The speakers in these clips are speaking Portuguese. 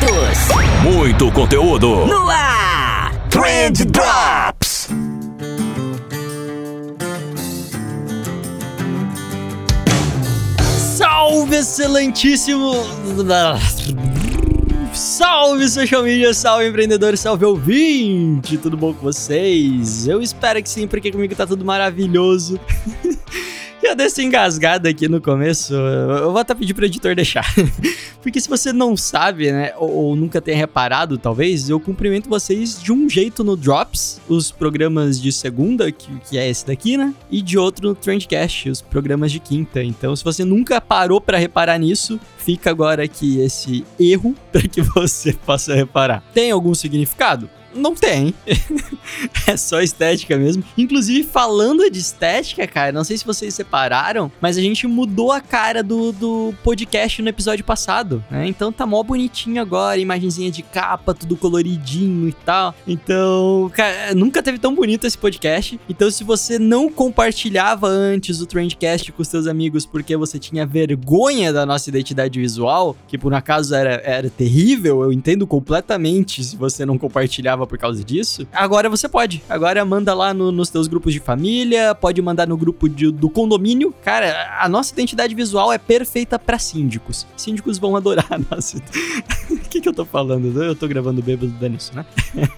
minutos. Muito conteúdo. No ar. Trend Drops. Salve, excelentíssimo! Salve, social media, salve, empreendedor, salve, ouvinte! Tudo bom com vocês? Eu espero que sim, porque comigo tá tudo maravilhoso. Eu dei essa engasgada aqui no começo, eu vou até pedir pro editor deixar. Porque se você não sabe, né, ou, ou, nunca tenha reparado, talvez, eu cumprimento vocês de um jeito no Drops, os programas de segunda, que, que é esse daqui, né, e de outro no Trendcast, os programas de quinta. Então, se você nunca parou para reparar nisso, fica agora aqui esse erro para que você possa reparar. Tem algum significado? Não tem. é só estética mesmo. Inclusive, falando de estética, cara, não sei se vocês separaram, mas a gente mudou a cara do, do podcast no episódio passado, né? Então tá mó bonitinho agora, imagenzinha de capa, tudo coloridinho e tal. Então, cara, nunca teve tão bonito esse podcast. Então, se você não compartilhava antes o Trendcast com seus amigos porque você tinha vergonha da nossa identidade visual, que por acaso era, era terrível, eu entendo completamente se você não compartilhava por causa disso, agora você pode. Agora manda lá no, nos teus grupos de família, pode mandar no grupo de, do condomínio. Cara, a nossa identidade visual é perfeita para síndicos. Síndicos vão adorar a nossa. O que, que eu tô falando? Eu tô gravando bêbado nisso, né?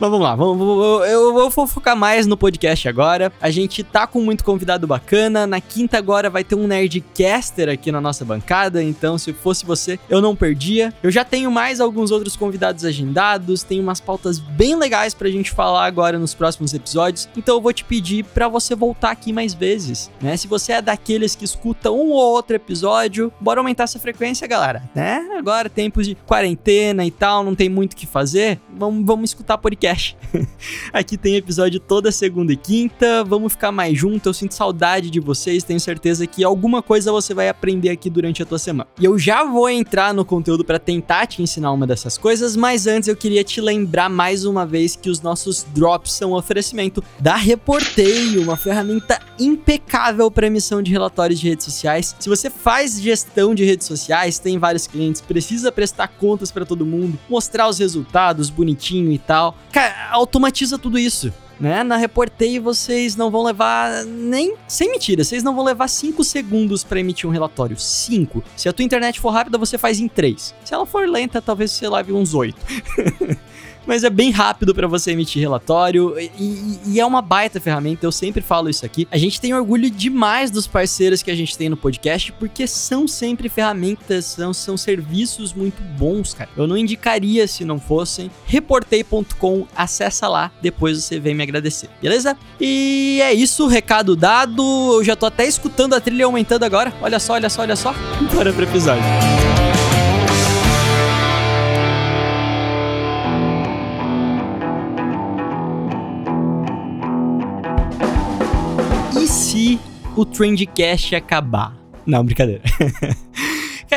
Mas vamos lá, vamos, eu vou focar mais no podcast agora. A gente tá com muito convidado bacana. Na quinta agora vai ter um Nerdcaster aqui na nossa bancada, então se fosse você, eu não perdia. Eu já tenho mais alguns outros convidados agendados, tem umas pautas bem legais pra gente falar agora nos próximos episódios. Então eu vou te pedir para você voltar aqui mais vezes, né? Se você é daqueles que escuta um ou outro episódio, bora aumentar essa frequência, galera, né? Agora tempos de quarentena e tal, não tem muito o que fazer. Vamos, vamos escutar podcast. Aqui tem episódio toda segunda e quinta. Vamos ficar mais junto. Eu sinto saudade de vocês. Tenho certeza que alguma coisa você vai aprender aqui durante a tua semana. E eu já vou entrar no conteúdo para tentar te ensinar uma dessas coisas, mas antes eu queria te lembrar mais uma vez que os nossos drops são um oferecimento da Reporteio, uma ferramenta impecável para emissão de relatórios de redes sociais. Se você faz gestão de redes sociais, tem vários clientes, precisa prestar contas para todo mundo, mostrar os resultados bonitinho e tal. Cara, automatiza tudo isso. Né? Na reporteio vocês não vão levar nem sem mentira, vocês não vão levar 5 segundos para emitir um relatório. 5. Se a tua internet for rápida, você faz em 3. Se ela for lenta, talvez você leve uns 8. mas é bem rápido para você emitir relatório e, e, é uma baita ferramenta. Eu sempre falo isso aqui. A gente tem orgulho demais dos parceiros que a gente tem no podcast porque são sempre ferramentas, são, são serviços muito bons, cara. Eu não indicaria se não fossem. Reportei.com, acessa lá, depois você vem me agradecer, beleza? E é isso, recado dado. Eu já tô até escutando a trilha aumentando agora. Olha só, olha só, olha só. Bora pro episódio. O Trendcast acabar. Não, brincadeira.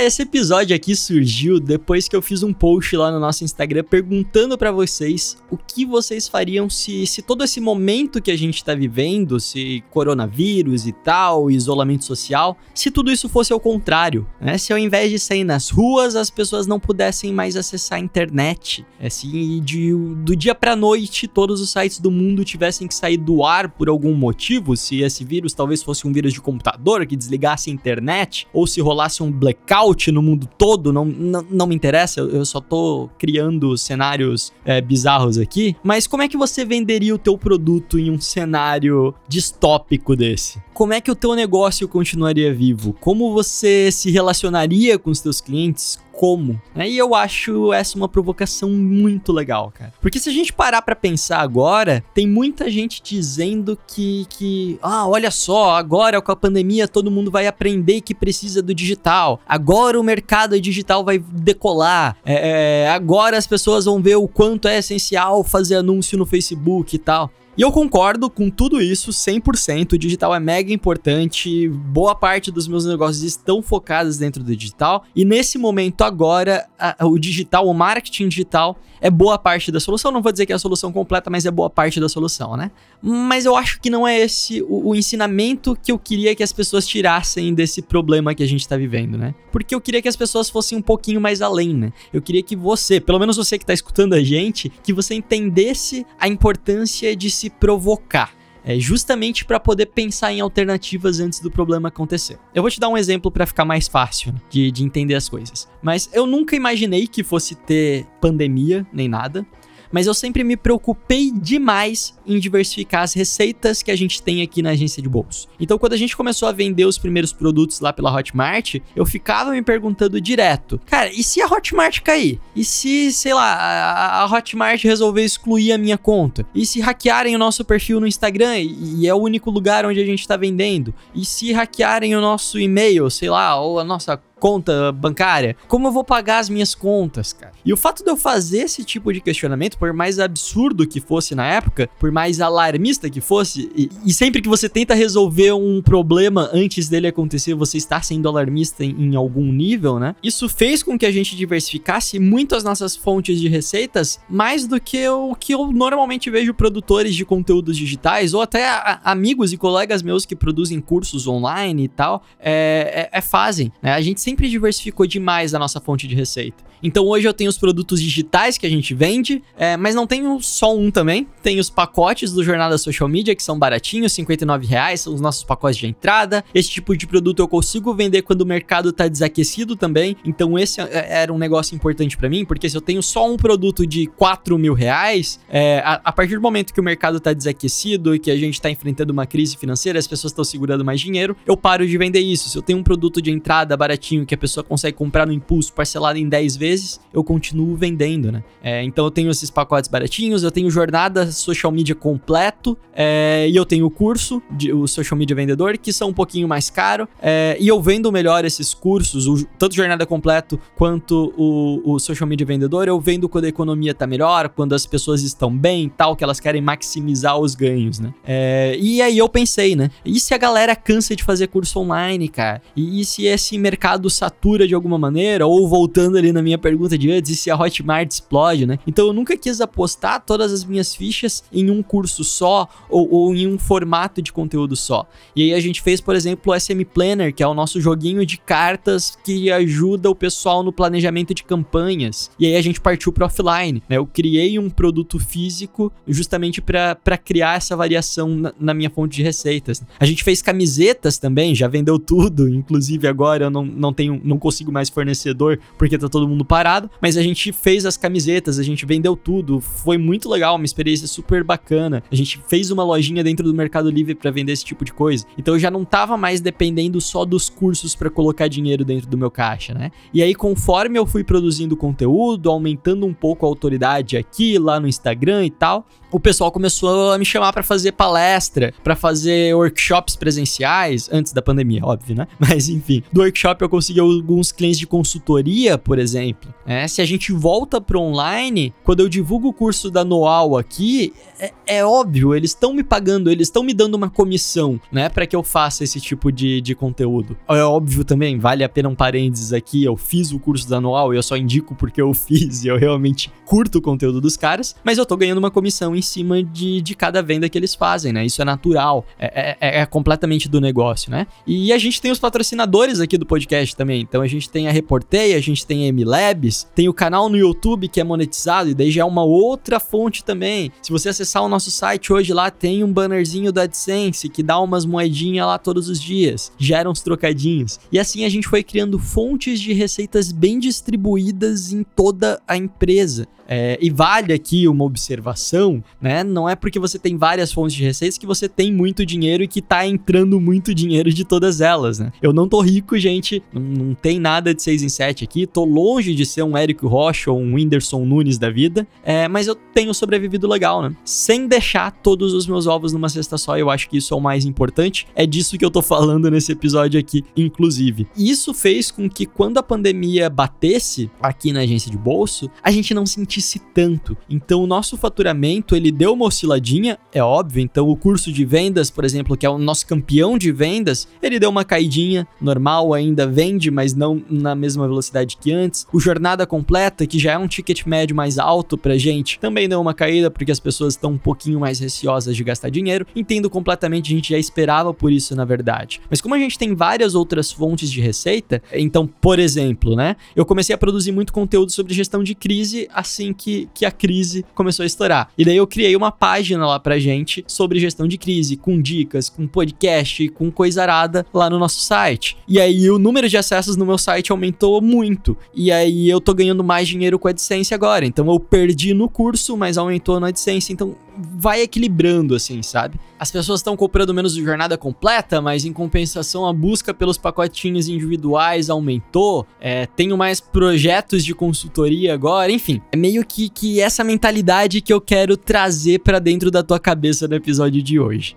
Esse episódio aqui surgiu depois que eu fiz um post lá no nosso Instagram perguntando para vocês o que vocês fariam se, se todo esse momento que a gente tá vivendo, se coronavírus e tal, isolamento social, se tudo isso fosse ao contrário, né? Se ao invés de sair nas ruas, as pessoas não pudessem mais acessar a internet, se de, do dia pra noite todos os sites do mundo tivessem que sair do ar por algum motivo, se esse vírus talvez fosse um vírus de computador que desligasse a internet, ou se rolasse um blackout no mundo todo, não, não, não me interessa, eu, só tô criando cenários é, bizarros aqui. Mas como é que você venderia o teu produto em um cenário distópico desse? Como é que o teu negócio continuaria vivo? Como você se relacionaria com os teus clientes? como. Né? E eu acho essa uma provocação muito legal, cara. Porque se a gente parar para pensar agora, tem muita gente dizendo que, que, ah, olha só, agora com a pandemia todo mundo vai aprender que precisa do digital. Agora o mercado digital vai decolar. É, é agora as pessoas vão ver o quanto é essencial fazer anúncio no Facebook e tal. E eu concordo com tudo isso 100%. O digital é mega importante. Boa parte dos meus negócios estão focados dentro do digital. E nesse momento agora, a, o digital, o marketing digital é boa parte da solução. Não vou dizer que é a solução completa, mas é boa parte da solução, né? Mas eu acho que não é esse o, o ensinamento que eu queria que as pessoas tirassem desse problema que a gente tá vivendo, né? Porque eu queria que as pessoas fossem um pouquinho mais além, né? Eu queria que você, pelo menos você que tá escutando a gente, que você entendesse a importância de se provocar. É justamente para poder pensar em alternativas antes do problema acontecer. Eu vou te dar um exemplo para ficar mais fácil de, de entender as coisas. Mas eu nunca imaginei que fosse ter pandemia nem nada mas eu sempre me preocupei demais em diversificar as receitas que a gente tem aqui na agência de bolso. Então, quando a gente começou a vender os primeiros produtos lá pela Hotmart, eu ficava me perguntando direto: cara, e se a Hotmart cair? E se, sei lá, a, Hotmart resolver excluir a minha conta? E se hackearem o nosso perfil no Instagram e, e é o único lugar onde a gente está vendendo? E se hackearem o nosso e-mail, sei lá, ou a nossa conta bancária? Como eu vou pagar as minhas contas, cara? E o fato de eu fazer esse tipo de questionamento, por mais absurdo que fosse na época, por mais alarmista que fosse, e, e sempre que você tenta resolver um problema antes dele acontecer, você está sendo alarmista em, em algum nível, né? Isso fez com que a gente diversificasse muito as nossas fontes de receitas, mais do que o que eu normalmente vejo produtores de conteúdos digitais, ou até a, amigos e colegas meus que produzem cursos online e tal, é, é, é fazem, né? A gente sempre diversificou demais a nossa fonte de receita. Então hoje eu tenho os produtos digitais que a gente vende, é, mas não tenho só um também. Tem os pacotes do Jornada Social Media que são baratinhos, 59 reais, são os nossos pacotes de entrada. Esse tipo de produto eu consigo vender quando o mercado tá desaquecido também. Então esse é, era um negócio importante para mim, porque se eu tenho só um produto de 4 mil reais, é, a, a, partir do momento que o mercado tá desaquecido e que a gente tá enfrentando uma crise financeira, as pessoas estão segurando mais dinheiro, eu paro de vender isso. Se eu tenho um produto de entrada baratinho que a pessoa consegue comprar no impulso, parcelado em 10 vezes, vezes, eu continuo vendendo, né? É, então eu tenho esses pacotes baratinhos, eu tenho jornada social media completo, é, e eu tenho o curso, de, o social media vendedor, que são um pouquinho mais caro, é, e eu vendo melhor esses cursos, o, tanto jornada completo quanto o, o social media vendedor, eu vendo quando a economia tá melhor, quando as pessoas estão bem tal, que elas querem maximizar os ganhos, né? É, e aí eu pensei, né? E se a galera cansa de fazer curso online, cara? E, e se esse mercado satura de alguma maneira, ou voltando ali na minha minha pergunta de antes, e se a Hotmart explode, né? Então eu nunca quis apostar todas as minhas fichas em um curso só ou, ou em um formato de conteúdo só. E aí a gente fez, por exemplo, o SM Planner, que é o nosso joguinho de cartas que ajuda o pessoal no planejamento de campanhas. E aí a gente partiu para offline, né? Eu criei um produto físico justamente para criar essa variação na, na minha fonte de receitas. A gente fez camisetas também, já vendeu tudo, inclusive agora eu não, não tenho, não consigo mais fornecedor porque tá todo mundo parado, mas a gente fez as camisetas, a gente vendeu tudo, foi muito legal, uma experiência super bacana. A gente fez uma lojinha dentro do Mercado Livre para vender esse tipo de coisa. Então eu já não tava mais dependendo só dos cursos para colocar dinheiro dentro do meu caixa, né? E aí conforme eu fui produzindo conteúdo, aumentando um pouco a autoridade aqui, lá no Instagram e tal, o pessoal começou a me chamar para fazer palestra, para fazer workshops presenciais, antes da pandemia, óbvio, né? Mas enfim, do workshop eu consegui alguns clientes de consultoria, por exemplo. É, se a gente volta pro online, quando eu divulgo o curso da Noal aqui, é, é óbvio, eles estão me pagando, eles estão me dando uma comissão, né, para que eu faça esse tipo de, de conteúdo. É óbvio também, vale a pena um parênteses aqui, eu fiz o curso da Noal e eu só indico porque eu fiz e eu realmente curto o conteúdo dos caras, mas eu tô ganhando uma comissão em cima de, de cada venda que eles fazem, né? Isso é natural, é, é, é completamente do negócio, né? E a gente tem os patrocinadores aqui do podcast também. Então a gente tem a Reportei, a gente tem a MLabs, tem o canal no YouTube que é monetizado, e daí já é uma outra fonte também. Se você acessar o nosso site hoje lá, tem um bannerzinho da AdSense que dá umas moedinhas lá todos os dias, gera uns trocadinhos. E assim a gente foi criando fontes de receitas bem distribuídas em toda a empresa. É, e vale aqui uma observação, né? Não é porque você tem várias fontes de receitas que você tem muito dinheiro e que tá entrando muito dinheiro de todas elas, né? Eu não tô rico, gente. Não tem nada de 6 em 7 aqui. Tô longe de ser um Érico Rocha ou um Whindersson Nunes da vida. É, mas eu tenho sobrevivido legal, né? Sem deixar todos os meus ovos numa cesta só. Eu acho que isso é o mais importante. É disso que eu tô falando nesse episódio aqui, inclusive. E isso fez com que quando a pandemia batesse aqui na agência de bolso, a gente não sentisse tanto. Então o nosso faturamento, ele deu uma osciladinha, é óbvio. Então o curso de vendas, por exemplo, que é o nosso campeão de vendas, ele deu uma caidinha normal, ainda vende, mas não na mesma velocidade que antes. O jornada completa, que já é um ticket médio mais alto pra gente, também deu uma caída porque as pessoas estão um pouquinho mais receosas de gastar dinheiro. Entendo completamente, a gente já esperava por isso, na verdade. Mas como a gente tem várias outras fontes de receita, então, por exemplo, né, eu comecei a produzir muito conteúdo sobre gestão de crise assim que, que a crise começou a estourar. E daí eu criei uma página lá pra gente sobre gestão de crise, com dicas, com podcast, com coisa arada lá no nosso site. E aí o número de acessos no meu site aumentou muito. E aí eu tô ganhando mais dinheiro com a AdSense agora. Então eu perdi no curso, mas aumentou na AdSense. Então vai equilibrando, assim, sabe? As pessoas estão comprando menos de jornada completa, mas em compensação a busca pelos pacotinhos individuais aumentou. É, tenho mais projetos de consultoria agora, enfim. É meio que, que essa mentalidade que eu quero trazer para dentro da tua cabeça no episódio de hoje.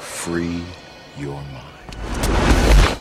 Free your mind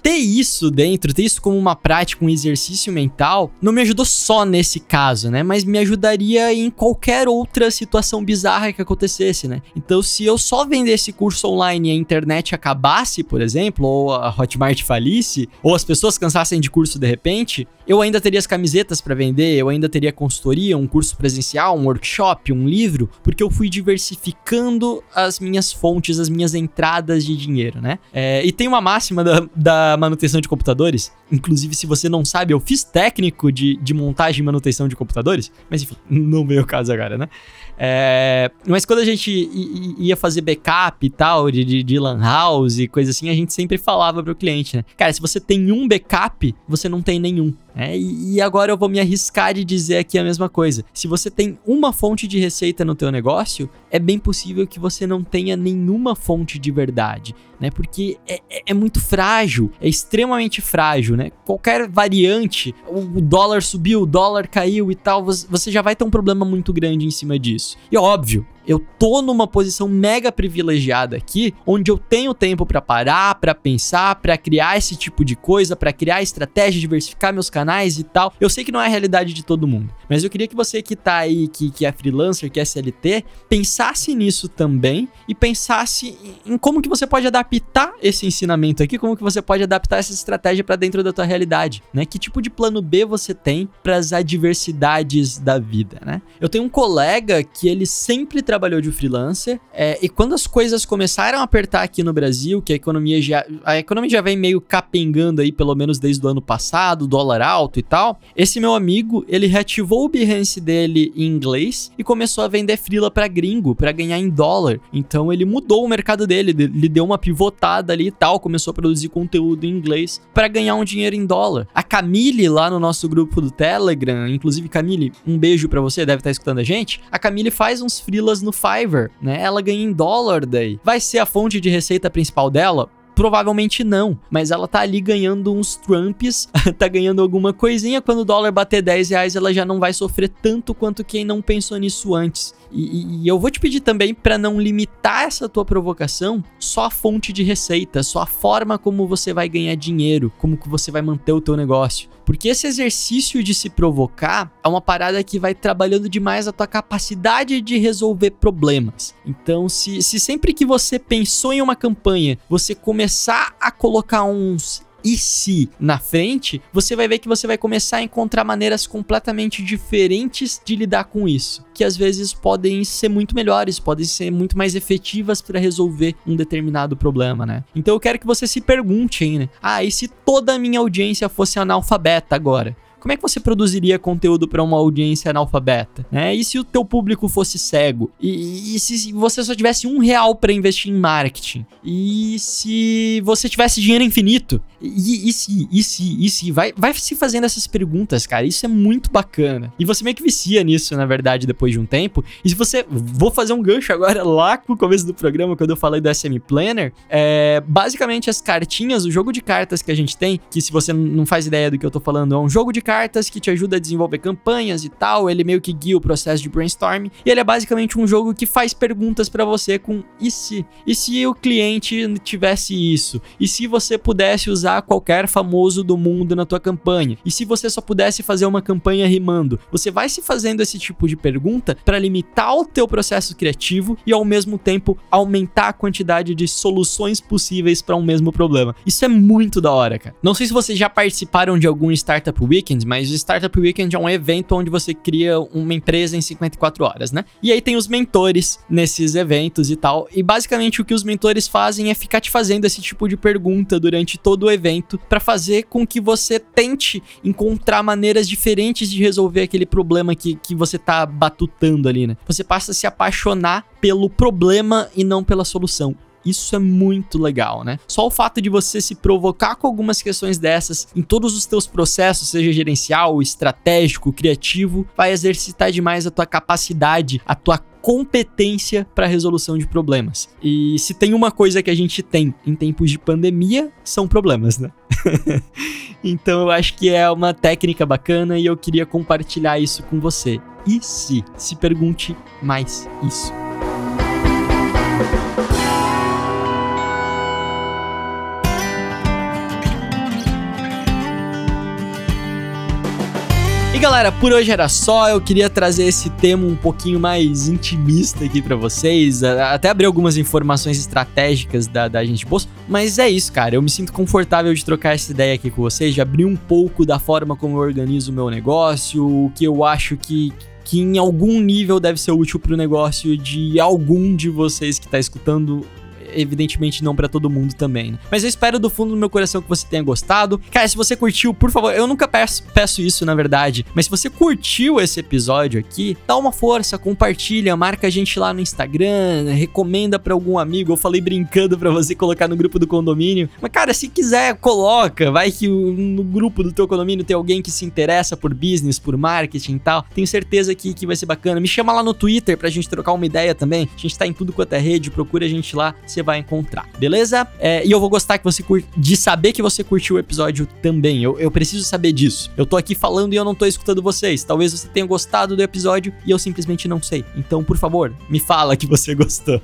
ter isso dentro, ter isso como uma prática, um exercício mental, não me ajudou só nesse caso, né? Mas me ajudaria em qualquer outra situação bizarra que acontecesse, né? Então, se eu só vendesse curso online e a internet acabasse, por exemplo, ou a Hotmart falisse, ou as pessoas cansassem de curso de repente, eu ainda teria as camisetas para vender, eu ainda teria consultoria, um curso presencial, um workshop, um livro, porque eu fui diversificando as minhas fontes, as minhas entradas de dinheiro, né? É, e tem uma máxima da, da manutenção de computadores. Inclusive, se você não sabe, eu fiz técnico de, de montagem e manutenção de computadores. Mas enfim, não veio o caso agora, né? É, mas quando a gente ia fazer backup e tal, de, de, de lan house e coisa assim, a gente sempre falava pro cliente, né? Cara, se você tem um backup, você não tem nenhum. É, e, agora eu vou me arriscar de dizer aqui a mesma coisa. Se você tem uma fonte de receita no teu negócio, é bem possível que você não tenha nenhuma fonte de verdade, né? Porque é, é, é muito frágil, é extremamente frágil, né? Qualquer variante, o dólar subiu, o dólar caiu e tal, você já vai ter um problema muito grande em cima disso. E óbvio, eu tô numa posição mega privilegiada aqui, onde eu tenho tempo para parar, para pensar, para criar esse tipo de coisa, para criar estratégia, diversificar meus canais e tal. Eu sei que não é a realidade de todo mundo, mas eu queria que você que tá aí, que, que é freelancer, que é SLT, pensasse nisso também e pensasse em como que você pode adaptar esse ensinamento aqui, como que você pode adaptar essa estratégia para dentro da tua realidade, né? Que tipo de plano B você tem para as adversidades da vida, né? Eu tenho um colega que ele sempre trabalhou de freelancer. É, e quando as coisas começaram a apertar aqui no Brasil, que a economia já. A economia já vem meio capengando aí, pelo menos desde o ano passado, dólar alto e tal. Esse meu amigo, ele reativou o Behance dele em inglês e começou a vender freela para gringo, para ganhar em dólar. Então ele mudou o mercado dele, ele deu uma pivotada ali e tal, começou a produzir conteúdo em inglês para ganhar um dinheiro em dólar. A Camille lá no nosso grupo do Telegram, inclusive Camille, um beijo para você, deve estar escutando a gente. A Camille faz uns freelas no Fiverr, né? Ela ganha em dólar daí. Vai ser a fonte de receita principal dela? Provavelmente não, mas ela tá ali ganhando uns trumps, tá ganhando alguma coisinha. Quando o dólar bater 10 reais, ela já não vai sofrer tanto quanto quem não pensou nisso antes. E, e eu vou te pedir também para não limitar essa tua provocação só a fonte de receita, só a forma como você vai ganhar dinheiro, como que você vai manter o teu negócio. Porque esse exercício de se provocar é uma parada que vai trabalhando demais a tua capacidade de resolver problemas. Então, se, se sempre que você pensou em uma campanha, você começar a colocar uns e se na frente, você vai ver que você vai começar a encontrar maneiras completamente diferentes de lidar com isso, que às vezes podem ser muito melhores, podem ser muito mais efetivas para resolver um determinado problema, né? Então eu quero que você se pergunte, hein, né? Ah, e se toda a minha audiência fosse analfabeta agora? Como é que você produziria conteúdo para uma audiência analfabeta? Né? E se o teu público fosse cego? E, e se você só tivesse um real para investir em marketing? E se você tivesse dinheiro infinito? E, e se, e se, e se? Vai, vai se fazendo essas perguntas, cara. Isso é muito bacana. E você meio que vicia nisso, na verdade, depois de um tempo. E se você. Vou fazer um gancho agora lá no começo do programa, quando eu falei do SM Planner. É, basicamente, as cartinhas, o jogo de cartas que a gente tem, que se você não faz ideia do que eu tô falando, é um jogo de cartas que te ajuda a desenvolver campanhas e tal. Ele meio que guia o processo de brainstorming. E ele é basicamente um jogo que faz perguntas para você com e se? E se o cliente tivesse isso? E se você pudesse usar qualquer famoso do mundo na tua campanha? E se você só pudesse fazer uma campanha rimando? Você vai se fazendo esse tipo de pergunta para limitar o teu processo criativo e ao mesmo tempo aumentar a quantidade de soluções possíveis para um mesmo problema. Isso é muito da hora, cara. Não sei se vocês já participaram de algum Startup Weekend, mas o Startup Weekend é um evento onde você cria uma empresa em 54 horas, né? E aí tem os mentores nesses eventos e tal. E basicamente o que os mentores fazem é ficar te fazendo esse tipo de pergunta durante todo o evento para fazer com que você tente encontrar maneiras diferentes de resolver aquele problema que, que você tá batutando ali, né? Você passa a se apaixonar pelo problema e não pela solução. Isso é muito legal, né? Só o fato de você se provocar com algumas questões dessas em todos os teus processos, seja gerencial, estratégico, criativo, vai exercitar demais a tua capacidade, a tua competência para resolução de problemas. E se tem uma coisa que a gente tem em tempos de pandemia, são problemas, né? então eu acho que é uma técnica bacana e eu queria compartilhar isso com você. E se? Se pergunte mais isso. Galera, por hoje era só. Eu queria trazer esse tema um pouquinho mais intimista aqui para vocês. Até abrir algumas informações estratégicas da, da gente bolsa. Mas é isso, cara. Eu me sinto confortável de trocar essa ideia aqui com vocês, de abrir um pouco da forma como eu organizo o meu negócio, o que eu acho que, que em algum nível deve ser útil para o negócio de algum de vocês que está escutando evidentemente não para todo mundo também, né? Mas eu espero do fundo do meu coração que você tenha gostado. Cara, se você curtiu, por favor, eu nunca peço, peço isso na verdade, mas se você curtiu esse episódio aqui, dá uma força, compartilha, marca a gente lá no Instagram, recomenda para algum amigo. Eu falei brincando para você colocar no grupo do condomínio. Mas cara, se quiser, coloca. Vai que no grupo do teu condomínio tem alguém que se interessa por business, por marketing e tal. Tenho certeza que, que vai ser bacana. Me chama lá no Twitter pra gente trocar uma ideia também. A gente tá em tudo quanto é rede, procura a gente lá. Você vai encontrar, beleza? É, e eu vou gostar que você cur... de saber que você curtiu o episódio também. Eu, eu preciso saber disso. Eu tô aqui falando e eu não tô escutando vocês. Talvez você tenha gostado do episódio e eu simplesmente não sei. Então, por favor, me fala que você gostou.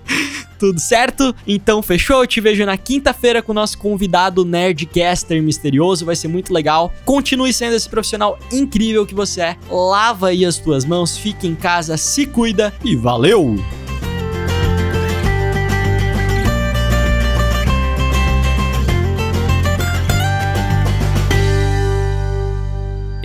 Tudo certo? Então, fechou? Eu te vejo na quinta-feira com o nosso convidado Nerdcaster misterioso. Vai ser muito legal. Continue sendo esse profissional incrível que você é. Lava aí as tuas mãos, fique em casa, se cuida e valeu!